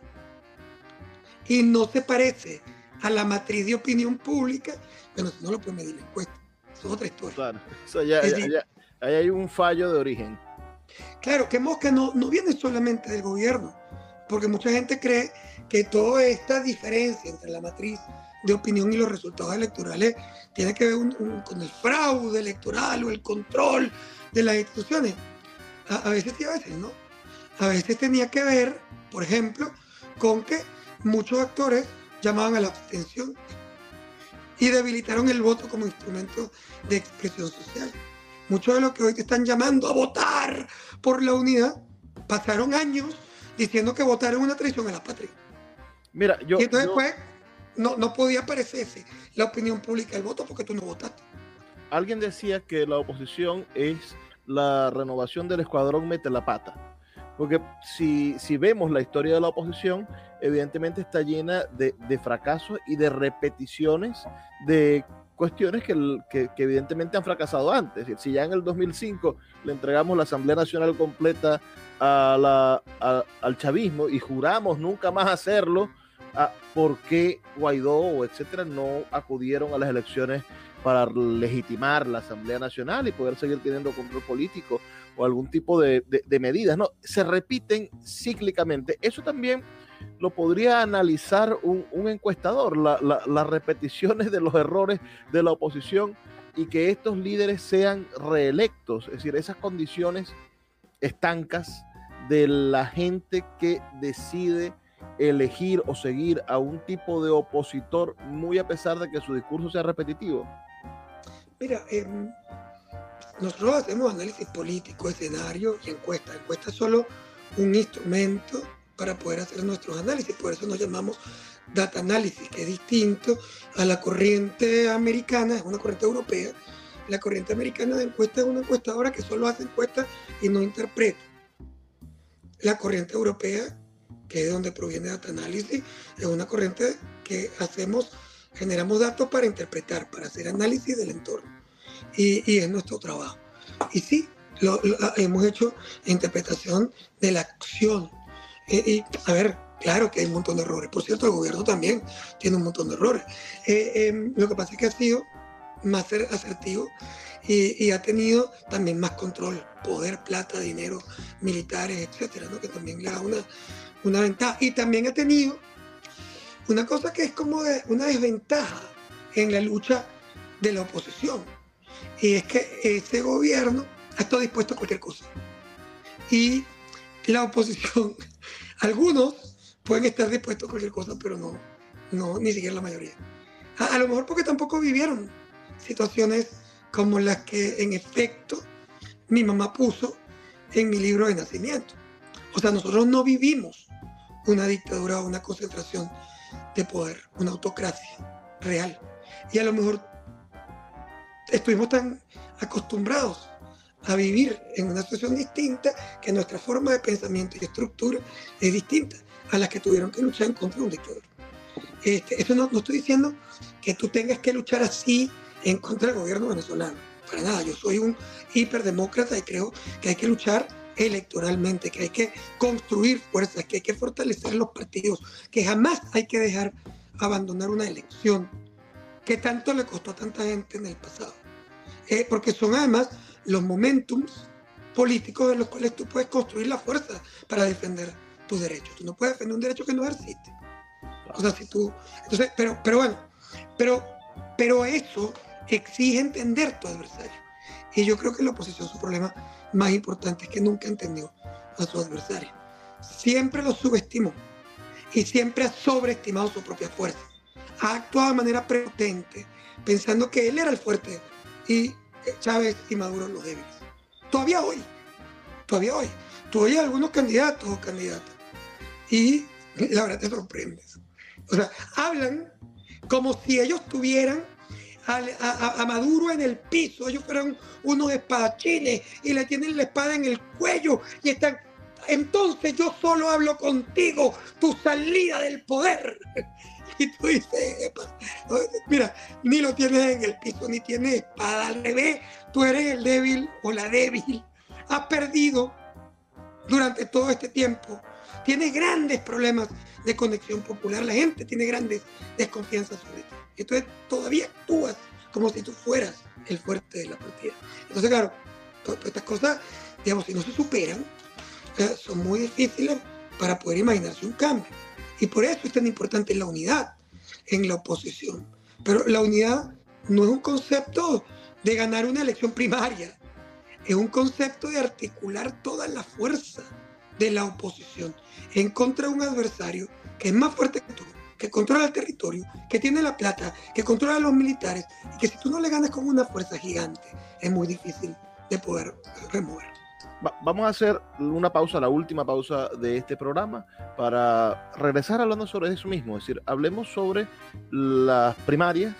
y no se parece a la matriz de opinión pública, bueno, no lo puede medir la encuesta. Eso es otra historia. Claro, ya, ahí hay un fallo de origen. Claro, que Mosca no, no viene solamente del gobierno, porque mucha gente cree que toda esta diferencia entre la matriz de opinión y los resultados electorales tiene que ver con el fraude electoral o el control de las instituciones. A, veces sí, a veces no. A veces tenía que ver, por ejemplo, con que muchos actores llamaban a la abstención y debilitaron el voto como instrumento de expresión social. Muchos de los que hoy te están llamando a votar por la unidad pasaron años diciendo que votar es una traición a la patria. Mira, yo. Y entonces, pues, no, no podía parecerse la opinión pública del voto porque tú no votaste. Alguien decía que la oposición es la renovación del escuadrón mete la pata. Porque si, si vemos la historia de la oposición, evidentemente está llena de, de fracasos y de repeticiones de cuestiones que, que, evidentemente han fracasado antes. Si ya en el 2005 le entregamos la Asamblea Nacional completa a la, al chavismo y juramos nunca más hacerlo, ¿por qué Guaidó o etcétera no acudieron a las elecciones para legitimar la Asamblea Nacional y poder seguir teniendo control político o algún tipo de, de, de medidas? No, se repiten cíclicamente. Eso también lo podría analizar un, encuestador, las repeticiones de los errores de la oposición y que estos líderes sean reelectos, es decir, esas condiciones estancas de la gente que decide elegir o seguir a un tipo de opositor muy a pesar de que su discurso sea repetitivo? Mira, em, nosotros hacemos análisis político, escenario y encuesta. Encuesta es solo un instrumento para poder hacer nuestros análisis, por eso nos llamamos data análisis, que es distinto a la corriente americana, es una corriente europea. La corriente americana de encuesta es una encuestadora que solo hace encuestas y no interpreta. La corriente europea, que es de donde proviene data análisis, es una corriente que hacemos, generamos datos para interpretar, para hacer análisis del entorno. Y, y es nuestro trabajo. Y sí, lo, hemos hecho interpretación de la acción. Y, a ver, Claro que hay un montón de errores. Por cierto, el gobierno también tiene un montón de errores. Eh, em, lo que pasa es que ha sido más asertivo y, ha tenido también más control, poder, plata, dinero, militares, etcétera, ¿no? que también le da una, una ventaja. Y también ha tenido una cosa que es como una desventaja en la lucha de la oposición. Y es que ese gobierno ha estado dispuesto a cualquier cosa. Y la oposición, algunos pueden estar dispuestos a cualquier cosa, pero no, no ni siquiera la mayoría. A, lo mejor porque tampoco vivieron situaciones como las que en efecto mi mamá puso en mi libro de nacimiento. O sea, nosotros no vivimos una dictadura o una concentración de poder, una autocracia real. Y a lo mejor estuvimos tan acostumbrados a vivir en una situación distinta que nuestra forma de pensamiento y estructura es distinta a las que tuvieron que luchar en contra de un dictador. Este, eso no, no, estoy diciendo que tú tengas que luchar así en contra del gobierno venezolano. Para nada, yo soy un hiperdemócrata y creo que hay que luchar electoralmente, que hay que construir fuerzas, que hay que fortalecer los partidos, que jamás hay que dejar abandonar una elección que tanto le costó a tanta gente en el pasado. Eh, porque son además los momentums políticos en los cuales tú puedes construir la fuerza para defender tus derechos. Tú no puedes defender un derecho que no existe. O sea, si tú. Entonces, pero, pero bueno, pero, pero eso exige entender tu adversario. Y yo creo que la oposición, su problema más importante es que nunca entendió a su adversario. Siempre lo subestimó y siempre ha sobreestimado su propia fuerza. Ha actuado de manera prepotente, pensando que él era el fuerte y Chávez y Maduro los débiles. Todavía hoy, todavía hoy. Tú oyes algunos candidatos o candidatas y la verdad te sorprendes. O sea, hablan como si ellos tuvieran a, Maduro en el piso, ellos fueran unos espadachines y le tienen la espada en el cuello y están... Entonces yo solo hablo contigo, tu salida del poder. Y tú dices, mira, ni lo tienes en el piso, ni tienes espada, al revés, tú eres el débil o la débil. Has perdido durante todo este tiempo tiene grandes problemas de conexión popular, la gente tiene grandes desconfianzas sobre ti. Entonces todavía actúas como si tú fueras el fuerte de la partida. Entonces, claro, todas estas cosas, digamos, si no se superan, son muy difíciles para poder imaginarse un cambio. Y por eso es tan importante la unidad en la oposición. Pero la unidad no es un concepto de ganar una elección primaria, es un concepto de articular toda la fuerza de la oposición en contra de un adversario que es más fuerte que tú, que controla el territorio, que tiene la plata, que controla a los militares, y que si tú no le ganas con una fuerza gigante, es muy difícil de poder remover. Vamos a hacer una pausa, la última pausa de este programa, para regresar hablando sobre eso mismo. Es decir, hablemos sobre las primarias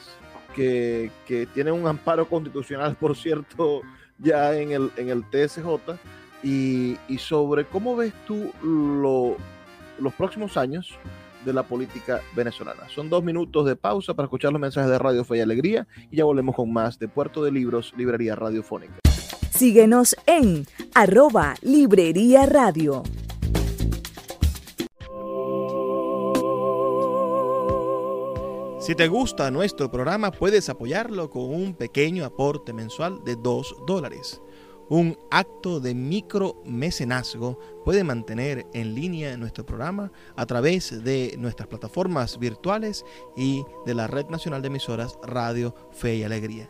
que, que tienen un amparo constitucional, por cierto, ya en el, en el TSJ y, sobre cómo ves tú los próximos años de la política venezolana. Son dos minutos de pausa para escuchar los mensajes de Radio Fe y Alegría y ya volvemos con más de Puerto de Libros, Librería Radiofónica. Síguenos en arroba Librería Radio. Si te gusta nuestro programa, puedes apoyarlo con un pequeño aporte mensual de 2 dólares un acto de micromecenazgo puede mantener en línea nuestro programa a través de nuestras plataformas virtuales y de la Red Nacional de Emisoras Radio Fe y Alegría.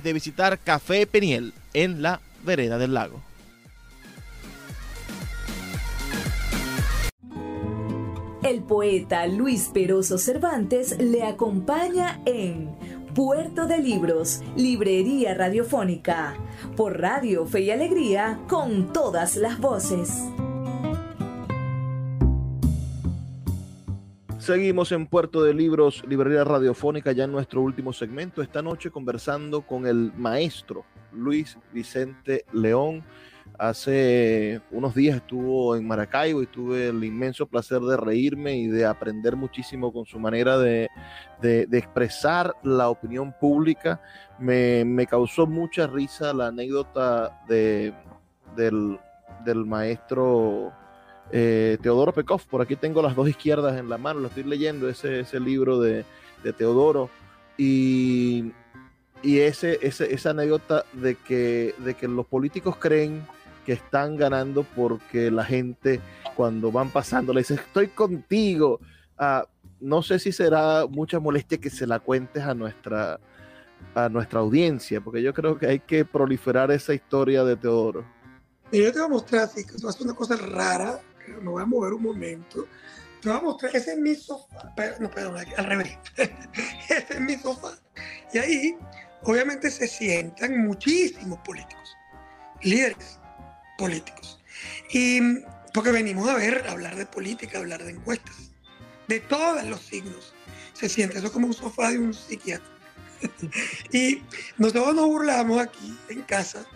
de visitar Café Peniel en la vereda del lago. El poeta Luis Peroso Cervantes le acompaña en Puerto de Libros, Librería Radiofónica, por Radio Fe y Alegría, con todas las voces. Seguimos en Puerto de Libros, Librería Radiofónica, ya en nuestro último segmento. Esta noche conversando con el maestro Luis Vicente León. Hace unos días estuvo en Maracaibo y tuve el inmenso placer de reírme y de aprender muchísimo con su manera de, de, de expresar la opinión pública. Me, me, causó mucha risa la anécdota de, del, del maestro eh, Teodoro Pekov, por aquí tengo las dos izquierdas en la mano, lo estoy leyendo, ese, ese libro de, Teodoro, y, y ese, ese, esa anécdota de que, de que los políticos creen que están ganando porque la gente cuando van pasando le dice, estoy contigo. Ah, no sé si será mucha molestia que se la cuentes a nuestra, a nuestra audiencia, porque yo creo que hay que proliferar esa historia de Teodoro. Yo te voy a mostrar así, que una cosa rara, me voy a mover un momento. Te voy a mostrar, ese es mi sofá, no, perdón, al revés. ese es mi sofá. Y ahí, obviamente, se sientan muchísimos políticos, líderes políticos. Y porque venimos a ver, a hablar de política, a hablar de encuestas, de todos los signos. Se siente eso como un sofá de un psiquiatra. y nosotros nos burlamos aquí en casa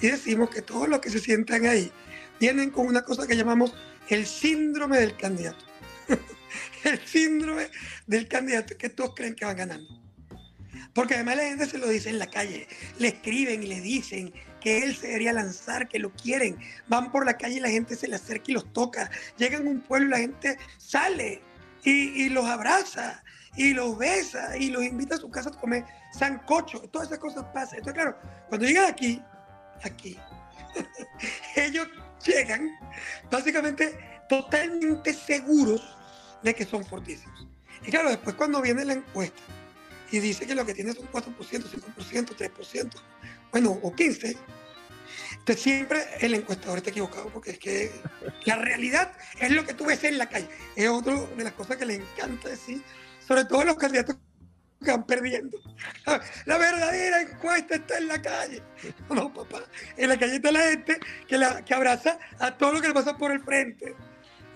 y decimos que todos los que se sientan ahí vienen con una cosa que llamamos el síndrome del candidato. el síndrome del candidato que todos creen que van ganando. Porque además la gente se lo dice en la calle, le escriben y le dicen que él se debería lanzar, que lo quieren. Van por la calle y la gente se le acerca y los toca. Llegan a un pueblo y la gente sale y, y los abraza y los besa y los invita a su casa a comer sancocho. Todas esas cosas pasan. Entonces, claro, cuando llegan aquí, aquí, ellos llegan básicamente totalmente seguros de que son fortísimos. Y claro, después cuando viene la encuesta y dice que lo que tiene es un 4%, 5%, 3%, bueno, o 15%, entonces siempre el encuestador está equivocado porque es que la realidad es lo que tú ves en la calle. Es otra de las cosas que le encanta decir, sobre todo los candidatos perdiendo. La verdadera encuesta está en la calle. No, papá. En la calle está la gente que, la, que abraza a todo lo que le pasa por el frente.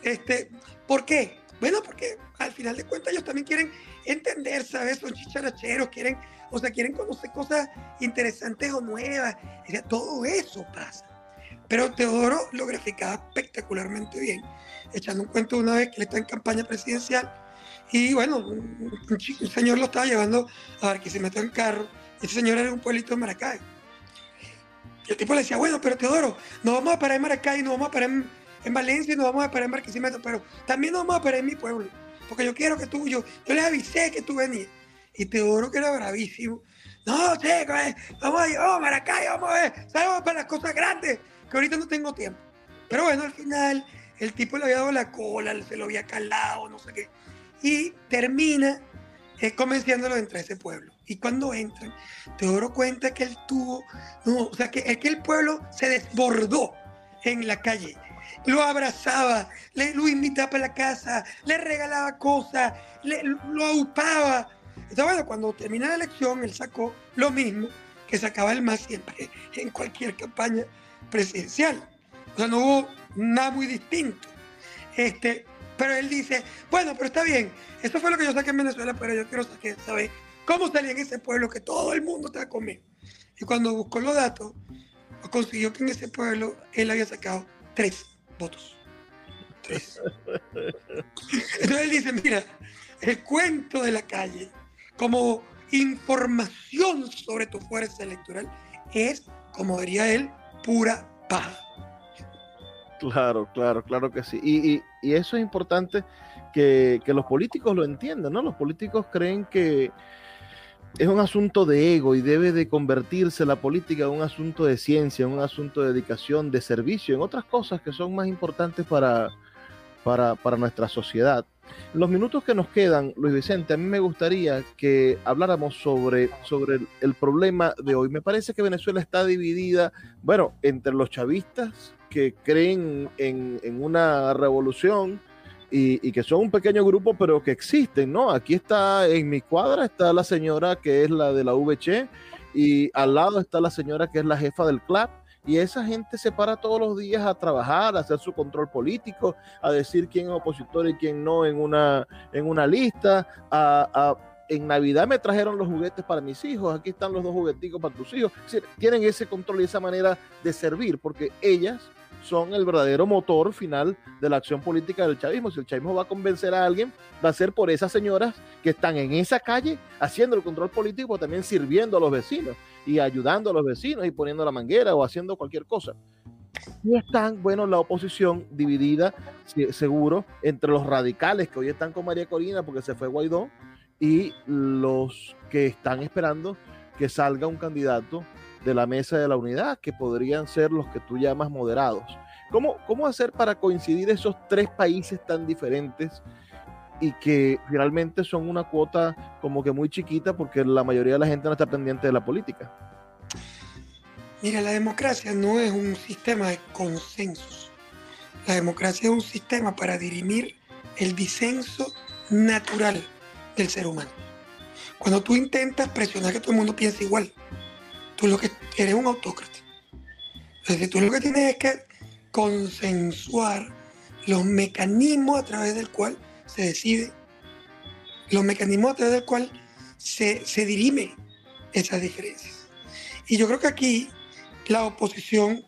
Este, ¿Por qué? Bueno, porque al final de cuentas ellos también quieren entender, ¿sabes? Son chicharacheros, quieren, o sea, quieren conocer cosas interesantes o nuevas. O sea, todo eso pasa. Pero Teodoro lo graficaba espectacularmente bien, echando un cuento una vez que él está en campaña presidencial y bueno, un, señor lo estaba llevando a metió en carro. Ese señor era un pueblito de Maracay. Y el tipo le decía, bueno, pero Teodoro, nos vamos a parar en Maracay, nos vamos a parar en, en Valencia y nos vamos a parar en Barquisimeto, pero también nos vamos a parar en mi pueblo. Porque yo quiero que tú, yo, yo les avisé que tú venías. Y Teodoro, que era bravísimo, no, eh, vamos a ir, a Maracay, vamos a ver, para las cosas grandes, que ahorita no tengo tiempo. Pero bueno, al final, el tipo le había dado la cola, se lo había calado, no sé qué y termina eh, convenciéndolo de entrar a ese pueblo. Y cuando entran, Teodoro cuenta que él tuvo, no, o sea, que, que el pueblo se desbordó en la calle. lo abrazaba, le, lo invitaba a la casa, le regalaba cosas, le, lo aupaba. Entonces, bueno, cuando termina la elección, él sacó lo mismo que sacaba el más siempre en cualquier campaña presidencial. O sea, no hubo nada muy distinto. Este, pero él dice, bueno, pero está bien, esto fue lo que yo saqué en Venezuela, pero yo quiero saber cómo salía en ese pueblo que todo el mundo estaba conmigo. Y cuando buscó los datos, consiguió que en ese pueblo él había sacado tres votos. Tres. Entonces él dice, mira, el cuento de la calle como información sobre tu fuerza electoral es, como diría él, pura paja. Claro, claro, claro que sí. Y, eso es importante que, que, los políticos lo entiendan, ¿no? Los políticos creen que es un asunto de ego y debe de convertirse la política en un asunto de ciencia, en un asunto de dedicación, de servicio, en otras cosas que son más importantes para, para, para nuestra sociedad. Los minutos que nos quedan, Luis Vicente, a mí me gustaría que habláramos sobre, sobre el, problema de hoy. Me parece que Venezuela está dividida, bueno, entre los chavistas que creen en, en una revolución, y, que son un pequeño grupo, pero que existen, ¿no? Aquí está, en mi cuadra está la señora que es la de la VC y al lado está la señora que es la jefa del club. Y esa gente se para todos los días a trabajar, a hacer su control político, a decir quién es opositor y quién no en una, en una lista, a, en Navidad me trajeron los juguetes para mis hijos, aquí están los dos jugueticos para tus hijos. tienen ese control y esa manera de servir, porque ellas son el verdadero motor final de la acción política del chavismo. Si el chavismo va a convencer a alguien, va a ser por esas señoras que están en esa calle haciendo el control político, también sirviendo a los vecinos y ayudando a los vecinos y poniendo la manguera o haciendo cualquier cosa. Y están, bueno, la oposición dividida, seguro, entre los radicales que hoy están con María Corina porque se fue Guaidó y los que están esperando que salga un candidato de la mesa de la unidad, que podrían ser los que tú llamas moderados. ¿Cómo, cómo hacer para coincidir esos tres países tan diferentes y que finalmente son una cuota como que muy chiquita porque la mayoría de la gente no está pendiente de la política? Mira, la democracia no es un sistema de consensos. La democracia es un sistema para dirimir el disenso natural del ser humano. Cuando tú intentas presionar que todo el mundo piense igual, tú lo que eres un autócrata. Entonces, tú lo que tienes es que consensuar los mecanismos a través del cual se decide, los mecanismos a través del cual se, se dirime esas diferencias. Y yo creo que aquí la oposición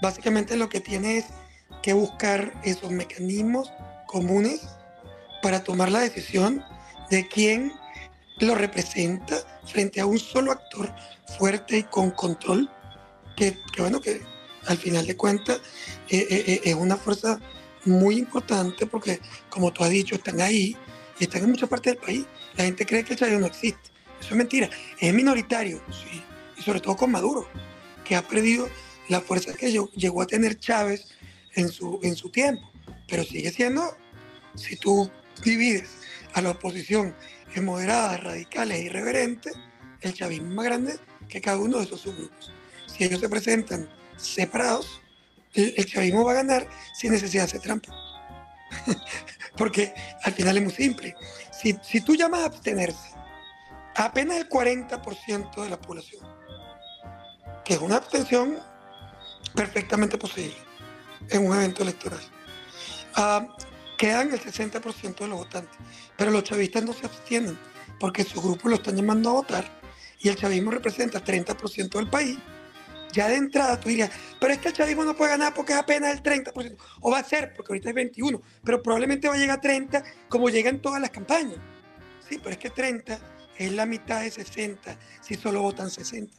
básicamente lo que tiene es que buscar esos mecanismos comunes para tomar la decisión de quién lo representa frente a un solo actor fuerte y con control, que, bueno, que al final de cuentas eh, eh, eh, es una fuerza muy importante porque, como tú has dicho, están ahí y están en muchas partes del país. La gente cree que el Chavismo no existe. Eso es mentira. Es minoritario, sí. Y sobre todo con Maduro, que ha perdido la fuerza que llegó a tener Chávez en su, en su tiempo. Pero sigue siendo, si tú divides a la oposición moderadas, radicales, irreverentes, el chavismo más grande que cada uno de esos subgrupos. Si ellos se presentan separados, el, chavismo va a ganar sin necesidad de hacer trampa. Porque al final es muy simple. Si, si tú llamas a abstenerse, apenas el 40% de la población, que es una abstención perfectamente posible en un evento electoral, uh, quedan el 60% de los votantes. Pero los chavistas no se abstienen porque su grupo lo están llamando a votar y el chavismo representa 30% del país. Ya de entrada tú dirías, pero es que el chavismo no puede ganar porque es apenas el 30%. O va a ser, porque ahorita es 21, pero probablemente va a llegar a 30 como llega en todas las campañas. Sí, pero es que 30 es la mitad de 60 si solo votan 60.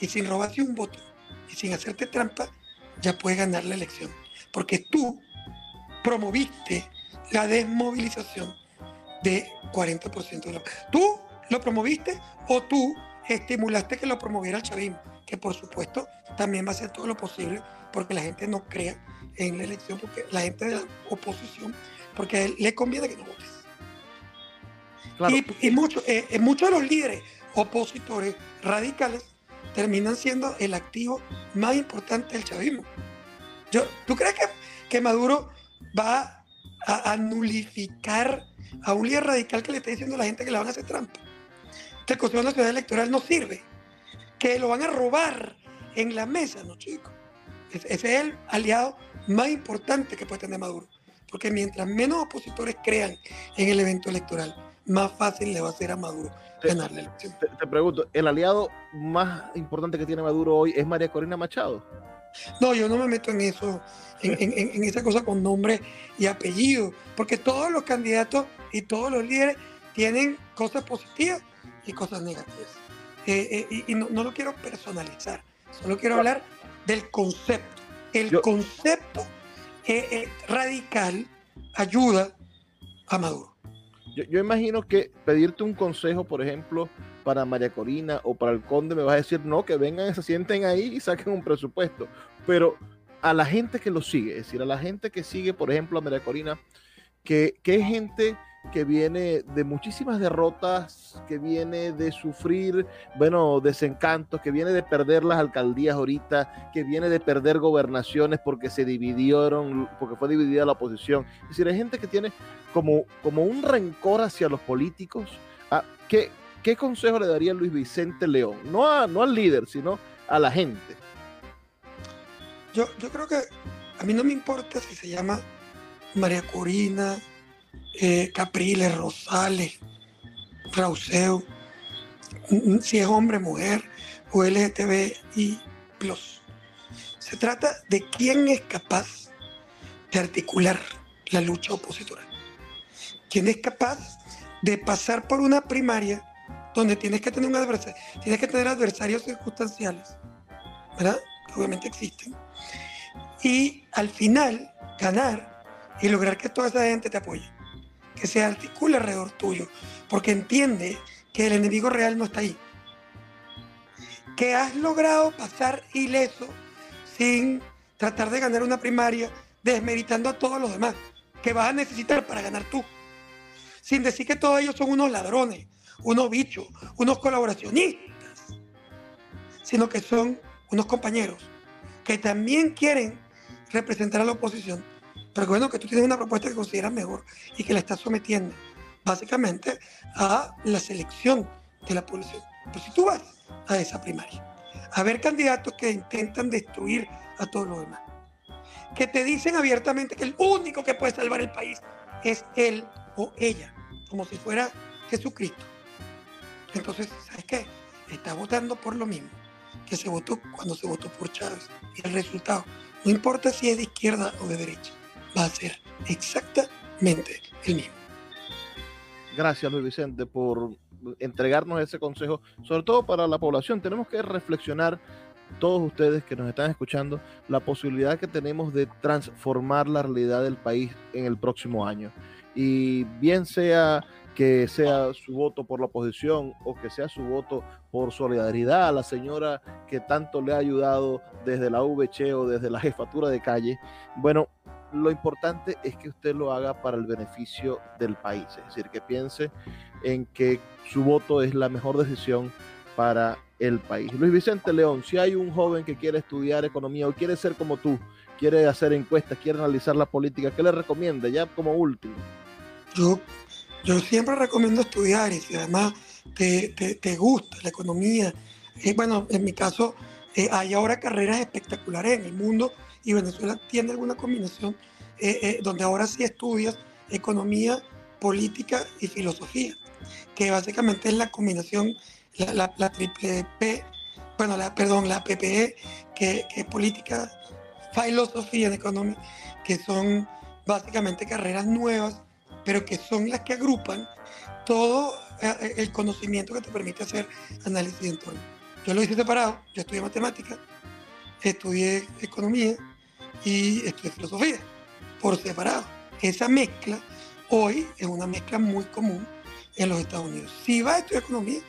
Y sin robarse un voto y sin hacerte trampa, ya puedes ganar la elección. Porque tú promoviste la desmovilización de 40% de la... ¿Tú lo promoviste o tú estimulaste que lo promoviera el chavismo? Que por supuesto también va a hacer todo lo posible porque la gente no crea en la elección, porque la gente de la oposición, porque a él le conviene que no votes. Y, muchos eh, eh, muchos de los líderes opositores radicales terminan siendo el activo más importante del chavismo. Yo, ¿Tú crees que, que Maduro va a, a, nulificar a un líder radical que le está diciendo a la gente que le van a hacer trampa? Que el Consejo Nacional Electoral no sirve, que lo van a robar en la mesa, no chicos. Ese es el aliado más importante que puede tener Maduro. Porque mientras menos opositores crean en el evento electoral, más fácil le va a ser a Maduro ganar la elección. Te, te, pregunto, ¿el aliado más importante que tiene Maduro hoy es María Corina Machado? No, yo no me meto en eso, en, en, en esa cosa con nombre y apellido, porque todos los candidatos y todos los líderes tienen cosas positivas y cosas negativas. Eh, eh, y, no, no, lo quiero personalizar, solo quiero hablar del concepto. El yo, concepto eh, radical ayuda a Maduro. Yo, imagino que pedirte un consejo, por ejemplo, para María Corina o para el Conde, me vas a decir, no, que vengan, se sienten ahí y saquen un presupuesto. Pero a la gente que lo sigue, es decir, a la gente que sigue, por ejemplo, a María Corina, que, que gente que viene de muchísimas derrotas, que viene de sufrir, bueno, desencantos, que viene de perder las alcaldías ahorita, que viene de perder gobernaciones porque se dividieron, porque fue dividida la oposición. Es decir, hay gente que tiene como, como un rencor hacia los políticos. Ah, ¿Qué, ¿Qué consejo le daría Luis Vicente León? No, a, no al líder, sino a la gente. Yo, yo creo que a mí no me importa si se llama María Corina, eh, Capriles, Rosales, Rauseo, si es hombre, mujer o LGTBI. Se trata de quién es capaz de articular la lucha opositora. Quién es capaz de pasar por una primaria donde tienes que tener un adversario, tienes que tener adversarios circunstanciales, ¿verdad? Que obviamente existen. Y al final ganar y lograr que toda esa gente te apoye que se articule alrededor tuyo, porque entiende que el enemigo real no está ahí. Que has logrado pasar ileso sin tratar de ganar una primaria, desmeritando a todos los demás, que vas a necesitar para ganar tú. Sin decir que todos ellos son unos ladrones, unos bichos, unos colaboracionistas, sino que son unos compañeros que también quieren representar a la oposición bueno, que tú tienes una propuesta que consideras mejor y que la estás sometiendo básicamente a la selección de la población. Pero si tú vas a esa primaria, a ver candidatos que intentan destruir a todos los demás, que te dicen abiertamente que el único que puede salvar el país es él o ella, como si fuera Jesucristo. Entonces, ¿sabes qué? Está votando por lo mismo que se votó cuando se votó por Chávez. Y el resultado, no importa si es de izquierda o de derecha, va a ser exactamente el mismo. Gracias Luis Vicente por entregarnos ese consejo, sobre todo para la población. Tenemos que reflexionar todos ustedes que nos están escuchando la posibilidad que tenemos de transformar la realidad del país en el próximo año. Y bien sea que sea su voto por la oposición o que sea su voto por solidaridad a la señora que tanto le ha ayudado desde la VC o desde la jefatura de calle, bueno, lo importante es que usted lo haga para el beneficio del país, es decir, que piense en que su voto es la mejor decisión para el país. Luis Vicente León, si hay un joven que quiere estudiar economía o quiere ser como tú, quiere hacer encuestas, quiere analizar la política, ¿qué le recomienda ya como último? Yo, yo siempre recomiendo estudiar y si además te, te, te gusta la economía, eh, bueno, en mi caso eh, hay ahora carreras espectaculares en el mundo y Venezuela tiene alguna combinación eh, eh, donde ahora sí estudias economía, política y filosofía, que básicamente es la combinación, la, triple P, bueno, la, perdón, la PPE, que, que es política, filosofía en economía, que son básicamente carreras nuevas, pero que son las que agrupan todo eh, el conocimiento que te permite hacer análisis de entorno. Yo lo hice separado, yo estudié matemáticas, estudié economía, y estudié filosofía por separado. Esa mezcla hoy es una mezcla muy común en los Estados Unidos. Si vas a estudiar economía,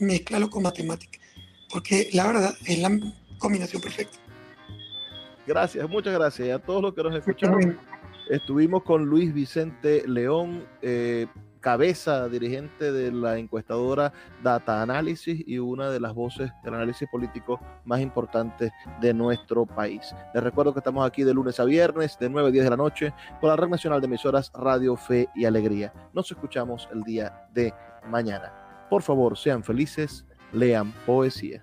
mezclalo con matemática, porque la verdad es la combinación perfecta. Gracias, muchas gracias a todos los que nos escucharon. Estuvimos con Luis Vicente León, eh, cabeza dirigente de la encuestadora Data Analysis y una de las voces del análisis político más importantes de nuestro país. Les recuerdo que estamos aquí de lunes a viernes, de 9 a 10 de la noche, por la Red Nacional de Emisoras Radio Fe y Alegría. Nos escuchamos el día de mañana. Por favor, sean felices, lean poesía.